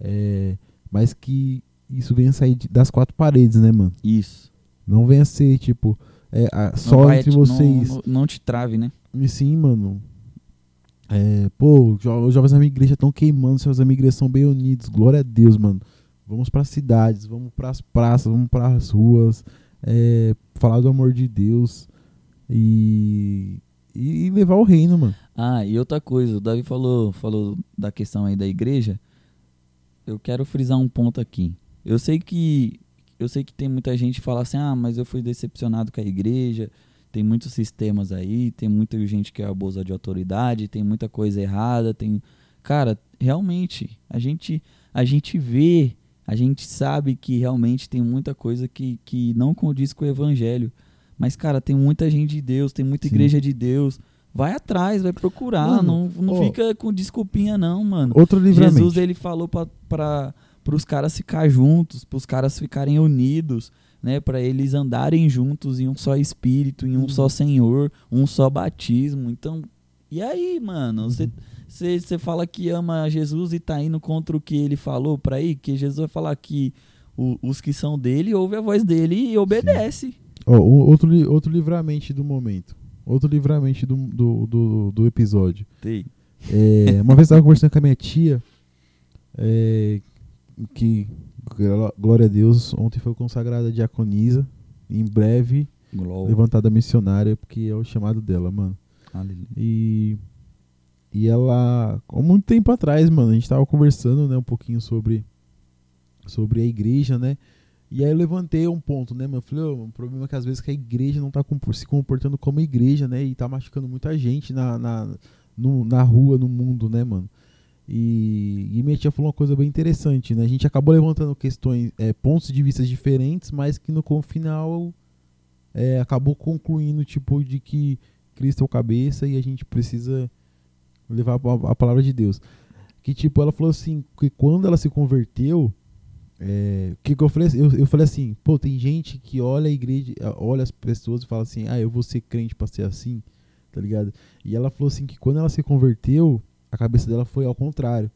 É, mas que isso venha sair de- das quatro paredes, né, mano? Isso. Não venha ser, tipo, é, a- só vai entre vocês. Não, não- te trave, né? E sim, mano. É, pô, jo- os jovens da minha igreja estão queimando, os jovens da minha igreja são bem unidos. Glória a Deus, mano. Vamos pras cidades, vamos pras praças, vamos pras ruas, é, falar do amor de Deus e, e, e levar o reino, mano. Ah, e outra coisa, o Davi falou, falou da questão aí da igreja. Eu quero frisar um ponto aqui. Eu sei que eu sei que tem muita gente que fala assim: "Ah, mas eu fui decepcionado com a igreja". Tem muitos sistemas aí, tem muita gente que abusa de autoridade, tem muita coisa errada, tem Cara, realmente, a gente a gente vê, a gente sabe que realmente tem muita coisa que, que não condiz com o evangelho. Mas, cara, tem muita gente de Deus, tem muita Sim. igreja de Deus. Vai atrás, vai procurar. Mano, não não ó, fica com desculpinha, não, mano. Outro livramento. Jesus, ele falou pra, pra, pros caras ficar juntos, pros caras ficarem unidos, né? Pra eles andarem juntos em um só espírito, em um Uhum. só Senhor, um só batismo. Então, e aí, mano? Você você fala que ama Jesus e tá indo contra o que ele falou pra ir? Que Jesus vai falar que o- os que são dele, ouve a voz dele e obedece. Ó, o- outro, outro livramente do momento. Outro livramente do, do, do, do episódio. Tem. É, uma vez eu tava conversando com a minha tia, é, que, gló- glória a Deus, ontem foi consagrada a diaconisa. Em breve, Glória. levantada missionária, porque é o chamado dela, mano. Aleluia. E, e ela, há muito tempo atrás, mano, a gente tava conversando, né, um pouquinho sobre, sobre a igreja, né? E aí eu levantei um ponto, né, mano? Eu falei, ô, o problema é que às vezes que a igreja não tá se comportando como igreja, né? E tá machucando muita gente na, na, no- na rua, no mundo, né, mano? E, e minha tia falou uma coisa bem interessante, né? A gente acabou levantando questões, é, pontos de vista diferentes, mas que no final é, acabou concluindo, tipo, de que Cristo é o cabeça e a gente precisa levar a, a palavra de Deus. Que tipo, ela falou assim, que quando ela se converteu, é, que, que eu falei, eu, eu falei assim, pô, tem gente que olha a igreja, olha as pessoas e fala assim, ah, eu vou ser crente pra ser assim, tá ligado? E ela falou assim que quando ela se converteu, a cabeça dela foi ao contrário.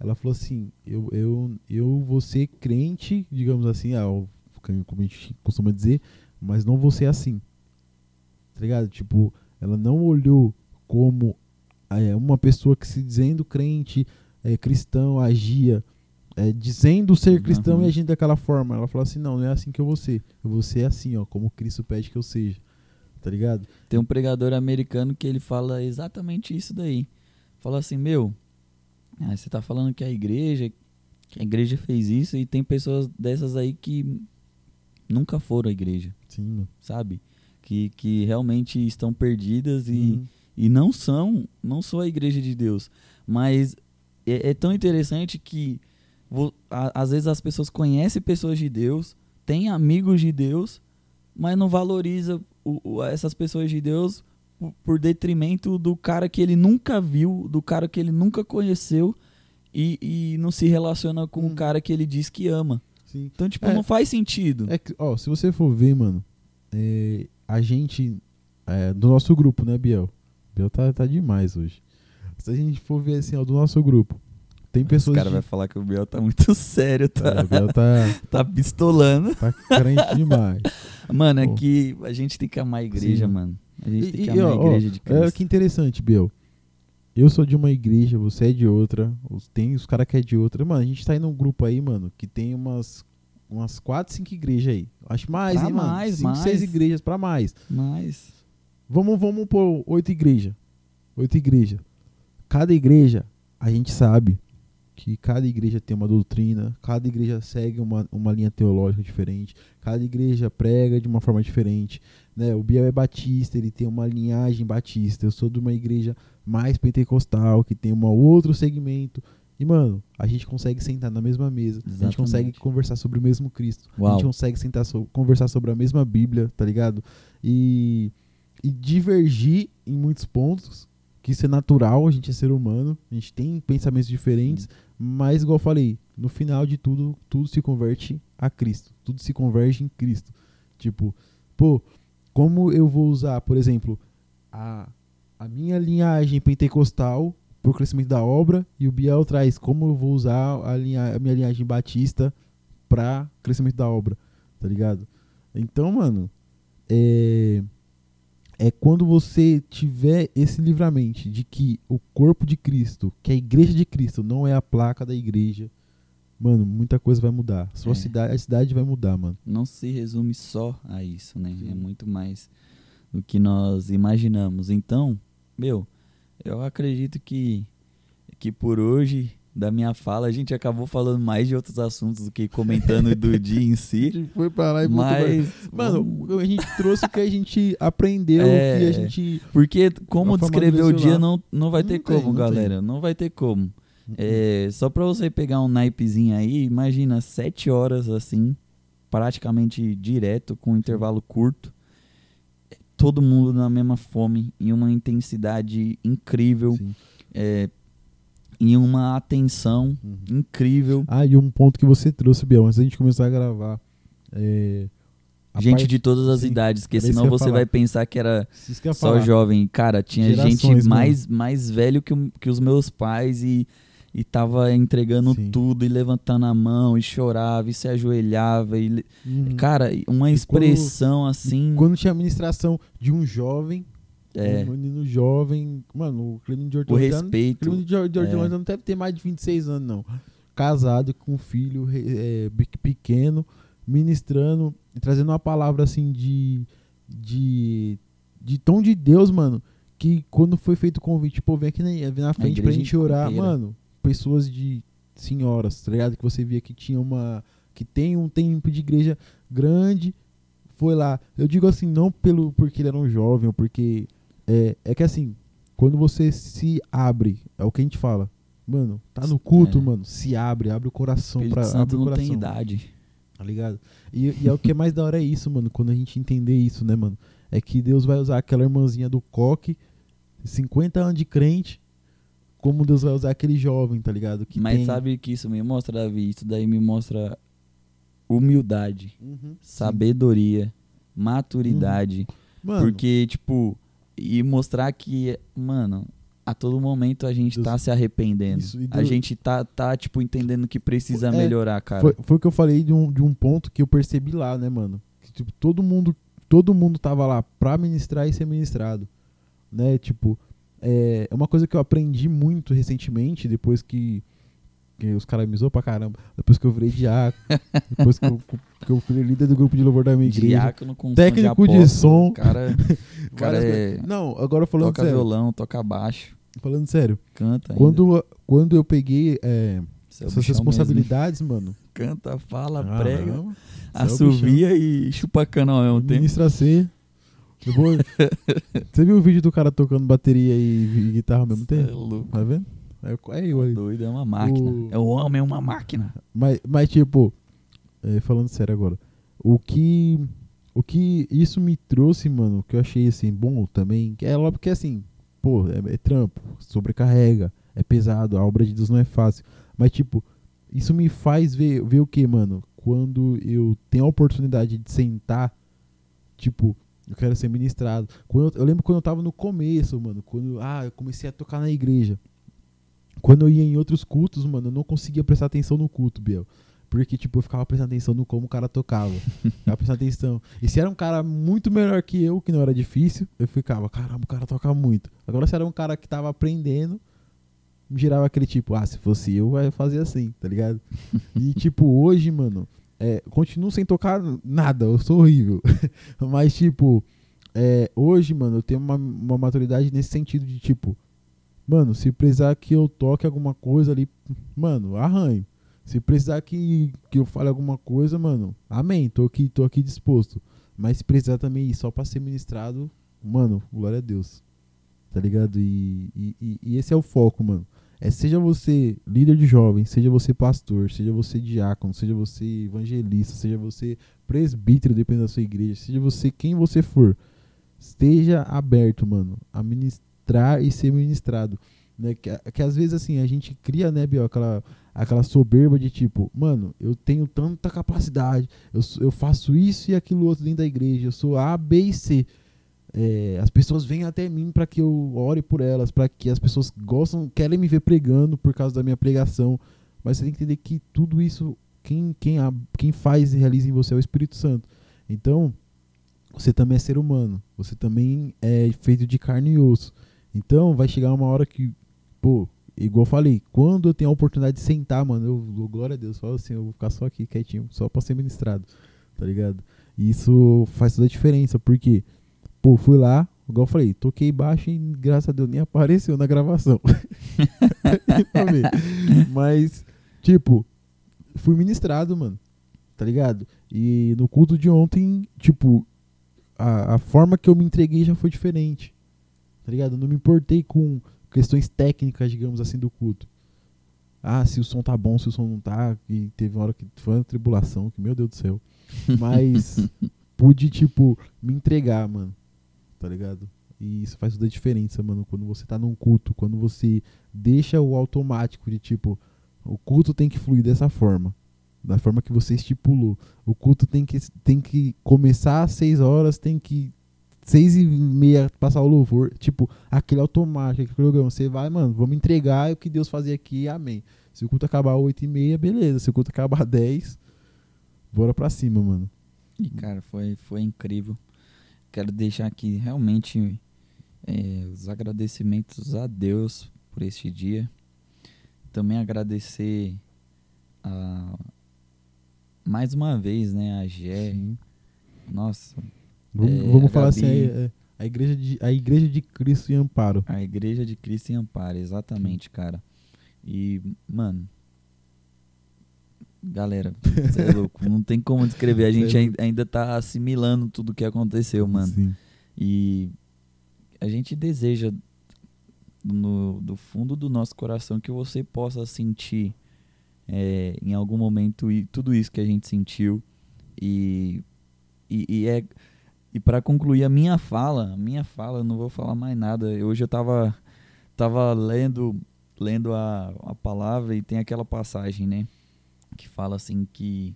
Ela falou assim, eu, eu, eu vou ser crente, digamos assim, ah, o- como a gente costuma dizer, mas não vou ser assim. Tá ligado? Tipo, ela não olhou como é, uma pessoa que se dizendo crente, é, cristão, agia, é, dizendo ser cristão Uhum. e agindo daquela forma. Ela falou assim, não, não é assim que eu vou ser. Eu vou ser assim, ó, como Cristo pede que eu seja. Tá ligado? Tem um pregador americano que ele fala exatamente isso daí. Fala assim, meu, ah, você tá falando que a igreja, que a igreja fez isso e tem pessoas dessas aí que nunca foram à igreja, Sim, sabe? Que, que realmente estão perdidas e, Uhum. e não são, não sou a igreja de Deus. Mas é, é tão interessante que vo- a- às vezes as pessoas conhecem pessoas de Deus, têm amigos de Deus, mas não valoriza o- o- essas pessoas de Deus por, detrimento do cara que ele nunca viu, do cara que ele nunca conheceu e, e não se relaciona com o Hum. cara que ele diz que ama. Sim. Então, tipo, É. não faz sentido. É que, ó, se você for ver, mano, é, a gente, é, do nosso grupo, né, Biel? Biel tá, tá demais hoje. Se a gente for ver assim, ó, do nosso grupo, tem Os pessoas. cara de- vai falar que o Biel tá muito sério, É, tá, o Biel tá, tá pistolando. tá crente demais. Mano, é Pô. que a gente tem que amar a igreja, Sim. mano. A gente tem E- que e, amar ó, a igreja de É Cristo. que interessante, Biel. Eu sou de uma igreja, você é de outra. os- Tem os caras que é de outra. Mano, a gente tá em um grupo aí, mano, que tem umas, umas 4, 5 igrejas aí. Acho mais, Pra hein, mano? mais, 5, 6 mais. igrejas pra mais. Mas. Vamos, vamos pôr oito igrejas. Oito igrejas. Cada igreja, a gente sabe que cada igreja tem uma doutrina, cada igreja segue uma, uma linha teológica diferente, cada igreja prega de uma forma diferente. Né? O Biel é batista, ele tem uma linhagem batista. Eu sou de uma igreja mais pentecostal, que tem um outro segmento. E, mano, a gente consegue sentar na mesma mesa. A gente Exatamente. consegue conversar sobre o mesmo Cristo. A Uau. gente consegue sentar so- conversar sobre a mesma Bíblia, tá ligado? E, e divergir em muitos pontos, que isso é natural, a gente é ser humano, a gente tem pensamentos diferentes, mas igual eu falei, no final de tudo, tudo se converte a Cristo. Tudo se converge em Cristo. Tipo, pô, como eu vou usar, por exemplo, a, a minha linhagem pentecostal pro crescimento da obra e o Biel traz como eu vou usar a, linha, a minha linhagem batista pra crescimento da obra, tá ligado? Então, mano, é, é quando você tiver esse livramento de que o corpo de Cristo, que a igreja de Cristo não é a placa da igreja, mano, muita coisa vai mudar. Sua É. cidade, a cidade vai mudar, mano. Não se resume só a isso, né? Sim. É muito mais do que nós imaginamos. Então, meu, eu acredito que, que por hoje, da minha fala, a gente acabou falando mais de outros assuntos do que comentando do dia em A si. gente foi pra lá e Mas, Mano, a gente trouxe o que a gente aprendeu, É. que a gente. porque como a descrever o dia não, não vai Não ter tem, como, não galera. Não vai ter como. É, só pra você pegar um naipezinho aí, imagina sete horas assim, praticamente direto, com um intervalo curto. Todo mundo na mesma fome, em uma intensidade incrível, é, em uma atenção Uhum. incrível. Ah, e um ponto que você trouxe, Biel, antes da gente começar a gravar. É, a gente parte- de todas as sim, idades, porque senão você falar. vai pensar que era só falar. jovem. Cara, tinha Gerações, gente mano. mais, mais velho que, que os meus pais e, e tava entregando Sim. tudo e levantando a mão e chorava e se ajoelhava e Uhum. cara, uma E expressão assim, Quando tinha administração de um jovem, é, um menino jovem, mano, o Clemente de o Hortolândia. respeito. Clemente de Hor- de é. Hortolândia não deve ter mais de 26 anos, não. Casado com um filho é, pequeno, ministrando e trazendo uma palavra assim de. de. de tom de Deus, mano. Que quando foi feito o convite, pô, vem aqui na, vem na frente pra gente orar, inteira. mano. Pessoas de senhoras, tá ligado? Que você via que tinha uma. que tem um tempo de igreja grande. Foi lá. Eu digo assim, não pelo porque ele era um jovem, ou porque. É, é que assim, quando você se abre, é o que a gente fala. Mano, tá no culto, É. mano. Se abre, abre o coração Espírito pra Santo abre o não coração. tem idade. Tá ligado? E, e é o que é mais da hora é isso, mano. Quando a gente entender isso, né, mano? É que Deus vai usar aquela irmãzinha do coque, 50 anos de crente, como Deus vai usar aquele jovem, tá ligado? Que Mas tem... sabe o que isso me mostra, Davi? Isso daí me mostra humildade, Uhum, sabedoria, maturidade. sim. Mano, Porque, tipo, e mostrar que, mano, a todo momento a gente Deus- tá se arrependendo. Isso, e A Deus- gente tá, tá, tipo, entendendo que precisa É, melhorar, cara. Foi, foi o que eu falei de um, de um ponto que eu percebi lá, né, mano? Que, tipo, todo mundo, todo mundo tava lá pra ministrar e ser ministrado. Né? Tipo, é é uma coisa que eu aprendi muito recentemente, depois que, que os caras me zoam pra caramba. Depois que eu virei diácono, depois que eu, que eu fui líder do grupo de louvor da minha igreja. Diácono com Técnico de apóstolo, som. Cara, cara é. Não, agora falando toca sério. violão, toca baixo, Falando sério. canta ainda. Quando, quando eu peguei é, é essas responsabilidades, mano. mesmo. Canta, fala, ah, prega, não, é assovia e chupa cana ao mesmo. Ministra C. Vou... Você viu o vídeo do cara tocando bateria e, e guitarra ao mesmo é tempo? louco. Tá vendo? É, é eu aí. Doido, é uma máquina. O- É o homem, é uma máquina. Mas, mas tipo, é, falando sério agora, o que, o que isso me trouxe, mano, que eu achei assim bom também, é óbvio que assim, pô, é, é trampo, sobrecarrega, é pesado, a obra de Deus não é fácil. Mas tipo, isso me faz ver, ver o que, mano? Quando eu tenho a oportunidade de sentar, tipo, eu quero ser ministrado. Quando eu, eu lembro quando eu tava no começo, mano, quando ah, eu comecei a tocar na igreja. Quando eu ia em outros cultos, mano, eu não conseguia prestar atenção no culto, Biel. Porque, tipo, eu ficava prestando atenção no como o cara tocava. ficava prestando atenção. E se era um cara muito melhor que eu, que não era difícil, eu ficava, caramba, o cara toca muito. Agora, se era um cara que tava aprendendo, me girava aquele tipo, ah, se fosse eu, eu fazia assim, tá ligado? e, tipo, hoje, mano, é, continuo sem tocar nada, eu sou horrível. Mas, tipo, é, hoje, mano, eu tenho uma, uma maturidade nesse sentido de, tipo, mano, se precisar que eu toque alguma coisa ali, mano, arranho. Se precisar que, que eu fale alguma coisa, mano, amém, tô aqui, tô aqui disposto. Mas se precisar também ir só pra ser ministrado, mano, glória a Deus. Tá ligado? E, e, e- e esse é o foco, mano. É seja você líder de jovens, seja você pastor, seja você diácono, seja você evangelista, seja você presbítero, dependendo da sua igreja, seja você quem você for, esteja aberto, mano, a ministrar e ser ministrado. Né? Que, que às vezes assim, a gente cria, né, Biel, aquela, aquela soberba de tipo, mano, eu tenho tanta capacidade, eu, eu faço isso e aquilo outro dentro da igreja, eu sou A, B e C. É, as pessoas vêm até mim para que eu ore por elas, para que as pessoas gostam, querem me ver pregando por causa da minha pregação. Mas você tem que entender que tudo isso, quem, quem, quem faz e realiza em você é o Espírito Santo. Então, você também é ser humano, você também é feito de carne e osso. Então, vai chegar uma hora que, pô, igual eu falei, quando eu tenho a oportunidade de sentar, mano, eu dou glória a Deus, falo assim, eu vou ficar só aqui quietinho, só pra ser ministrado, tá ligado? E isso faz toda a diferença, porque, pô, fui lá, igual eu falei, toquei baixo e graças a Deus nem apareceu na gravação. Pra ver. Mas, tipo, fui ministrado, mano, tá ligado? E no culto de ontem, tipo, a, a forma que eu me entreguei já foi diferente, tá ligado? Eu não me importei com questões técnicas, digamos assim, do culto. Ah, se o som tá bom, se o som não tá. E teve uma hora que foi uma tribulação, que meu Deus do céu. Mas pude, tipo, me entregar, mano. Tá ligado? E isso faz toda a diferença, mano. Quando você tá num culto, quando você deixa o automático de tipo, o culto tem que fluir dessa forma. Da forma que você estipulou. O culto tem que, tem que começar às 6 horas, tem que seis e meia passar o louvor, tipo, aquele automático, aquele programa, você vai, mano, vamos entregar o que Deus fazia aqui, amém. Se o culto acabar oito e meia, beleza. Se o culto acabar dez, bora pra cima, mano. E, cara, foi, foi incrível. Quero deixar aqui realmente é, os agradecimentos a Deus por este dia. Também agradecer a, mais uma vez, né, a Gé. Sim. Nossa, Vamos, É, vamos a falar Gabi- assim, é, é, a, igreja de, a igreja de Cristo em Amparo. a Igreja de Cristo em Amparo, exatamente, cara. E, mano. Galera, cê é louco. Não tem como descrever. A é gente ai- louco. ainda tá assimilando tudo que aconteceu, mano. Sim. E a gente deseja no, do fundo do nosso coração que você possa sentir é, em algum momento e tudo isso que a gente sentiu. E, e, e é e para concluir a minha fala, a minha fala, eu não vou falar mais nada. Hoje eu tava tava lendo lendo a, a palavra e tem aquela passagem, né, que fala assim que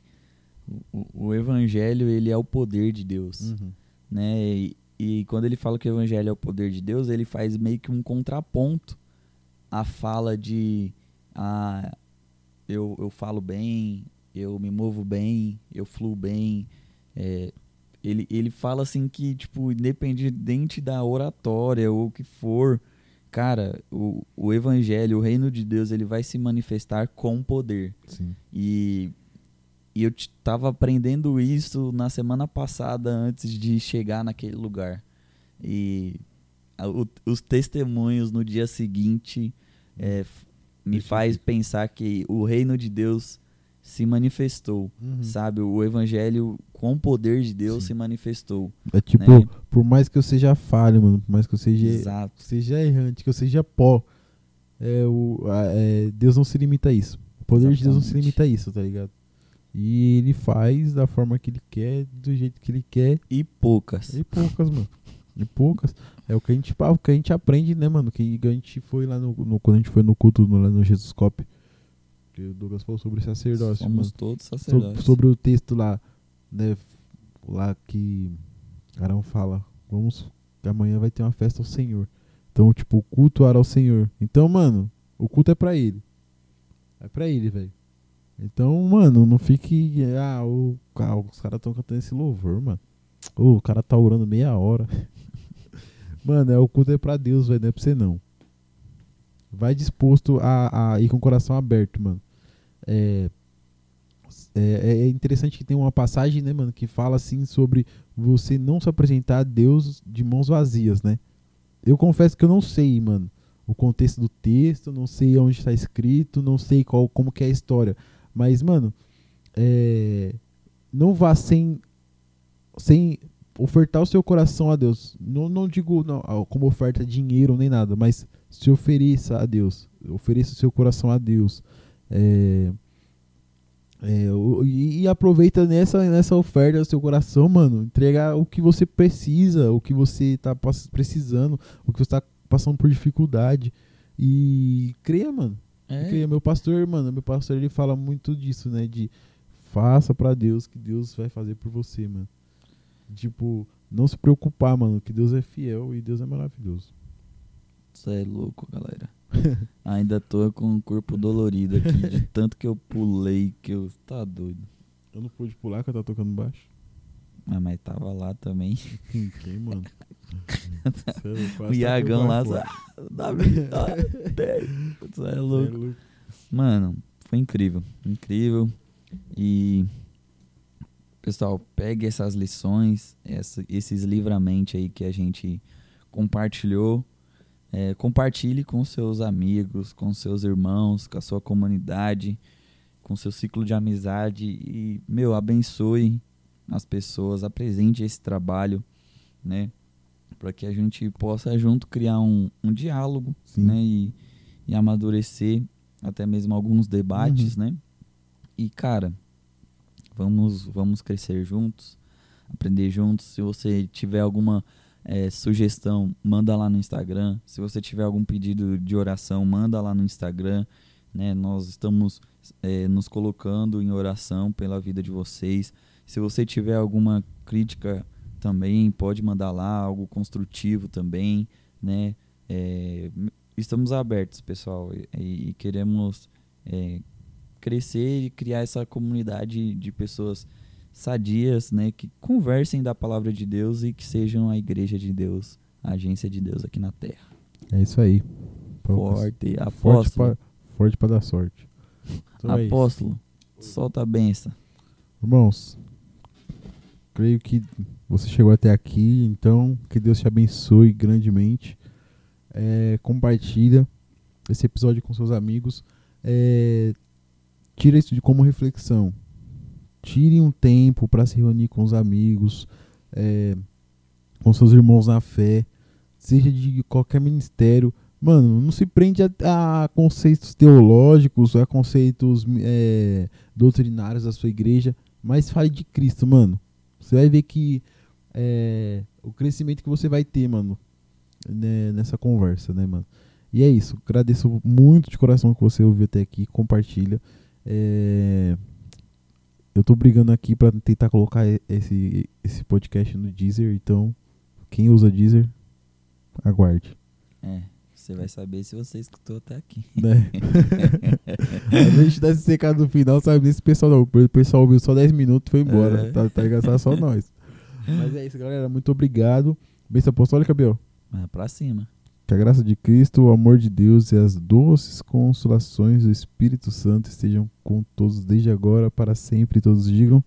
o, o- evangelho ele é o poder de Deus Uhum. né? E, e quando ele fala que o evangelho é o poder de Deus, ele faz meio que um contraponto à fala de ah, eu, eu falo bem, eu me movo bem, eu fluo bem. É, ele, ele fala assim que, tipo, independente da oratória ou o que for, cara, o, o evangelho, o reino de Deus, ele vai se manifestar com poder. Sim. E, e eu t- tava aprendendo isso na semana passada, antes de chegar naquele lugar. E a- o- os testemunhos no dia seguinte é, f- me faz pensar que o reino de Deus se manifestou, Uhum. sabe? O evangelho com o poder de Deus Sim. se manifestou. É tipo, né? por mais que eu seja falho, mano, por mais que eu seja, Exato. seja errante, que eu seja pó, é, o, a- é, Deus não se limita a isso. O poder de Deus não se Exatamente. limita a isso, tá ligado? E ele faz da forma que ele quer, do jeito que ele quer, E poucas. e poucas, mano. E poucas. É o que a gente, o que a gente aprende, né, mano? Que a gente foi lá no, no- quando a gente foi no culto no, lá no Jesus Cop. Que o Douglas falou sobre sacerdócio, mano. Somos todos So- sacerdotes. sobre o texto lá, né? Lá que Arão fala, vamos, que amanhã vai ter uma festa ao Senhor. Então, tipo, o culto era ao Senhor. Então, mano, o culto é pra ele. É pra ele, velho. Então, mano, não fique. Ah, o, ca- os caras estão cantando esse louvor, mano. Ô, o cara tá orando meia hora. mano, é o culto é pra Deus, velho. Não é pra você não. Vai disposto a, a ir com o coração aberto, mano. É, é, é interessante que tem uma passagem, né, mano, que fala assim sobre você não se apresentar a Deus de mãos vazias, né? Eu confesso que eu não sei, mano, o contexto do texto, não sei onde está escrito, não sei qual, como que é a história. Mas, mano, é, não vá sem, sem ofertar o seu coração a Deus. Não, não digo não, como oferta dinheiro nem nada, mas se ofereça a Deus. Ofereça o seu coração a Deus. É, é, e, e aproveita nessa, nessa oferta do seu coração, mano. Entrega o que você precisa, o que você tá pass- precisando, o que você tá passando por dificuldade. E creia, mano. É, Porque meu pastor, mano, meu pastor ele fala muito disso, né? De faça pra Deus que Deus vai fazer por você, mano. Tipo, não se preocupar, mano, que Deus é fiel e Deus é maravilhoso. Você é louco, galera. Ainda tô com o corpo dolorido aqui, de tanto que eu pulei, que eu. Tá doido. Eu não pude pular que eu tava tocando baixo. Ah, mas tava lá também. Quem, mano? É O Iagão lá. só, dez. Você é é louco. louco. Mano, foi incrível. Incrível. E. Pessoal, pegue essas lições, essa- esses livramentos aí que a gente compartilhou. É, compartilhe com seus amigos, com seus irmãos, com a sua comunidade, com seu ciclo de amizade e, meu, abençoe as pessoas, apresente esse trabalho, né? Para que a gente possa junto criar um, um diálogo, Sim. né? E, e amadurecer até mesmo alguns debates, né? E, cara, vamos, vamos crescer juntos, aprender juntos. Se você tiver alguma é, sugestão, manda lá no Instagram. Se você tiver algum pedido de oração, manda lá no Instagram. Né? Nós estamos é, nos colocando em oração pela vida de vocês. Se você tiver alguma crítica também pode mandar lá algo construtivo também, né? É, estamos abertos, pessoal, e, e queremos é, crescer e criar essa comunidade de pessoas sadias, né? Que conversem da palavra de Deus e que sejam a igreja de Deus, a agência de Deus aqui na Terra. É isso aí. Forte, Forte apóstolo. forte pra dar sorte. Então é apóstolo, solta a benção. Irmãos, creio que você chegou até aqui, então que Deus te abençoe grandemente. É, compartilha esse episódio com seus amigos. É, tira isso de como reflexão. Tire um tempo para se reunir com os amigos, é, com seus irmãos na fé, seja de qualquer ministério. Mano, não se prende a, a conceitos teológicos, a conceitos é, doutrinários da sua igreja, mas fale de Cristo, mano. Você vai ver que é, o crescimento que você vai ter, mano, né, nessa conversa, né, mano? E é isso. Agradeço muito de coração que você ouviu até aqui. Compartilha. É, eu tô brigando aqui pra tentar colocar esse, esse podcast no Deezer. Então, quem usa Deezer, aguarde. É, você vai saber se você escutou até aqui. Né? a gente dá esse secado no final, sabe? Nesse pessoal não. O pessoal ouviu só 10 minutos e foi embora. É. Tá, tá ligado? Só nós. Mas é isso, galera. Muito obrigado. Bênção apostólica, Biel. Mas pra cima. Que a graça de Cristo, o amor de Deus e as doces consolações do Espírito Santo estejam com todos desde agora, para sempre. Todos digam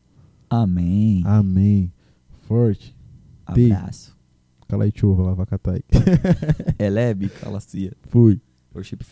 Amém. amém. Forte. Abraço. Calai churro, lavacatai. Elebe, calacia. Fui. Worship Faith.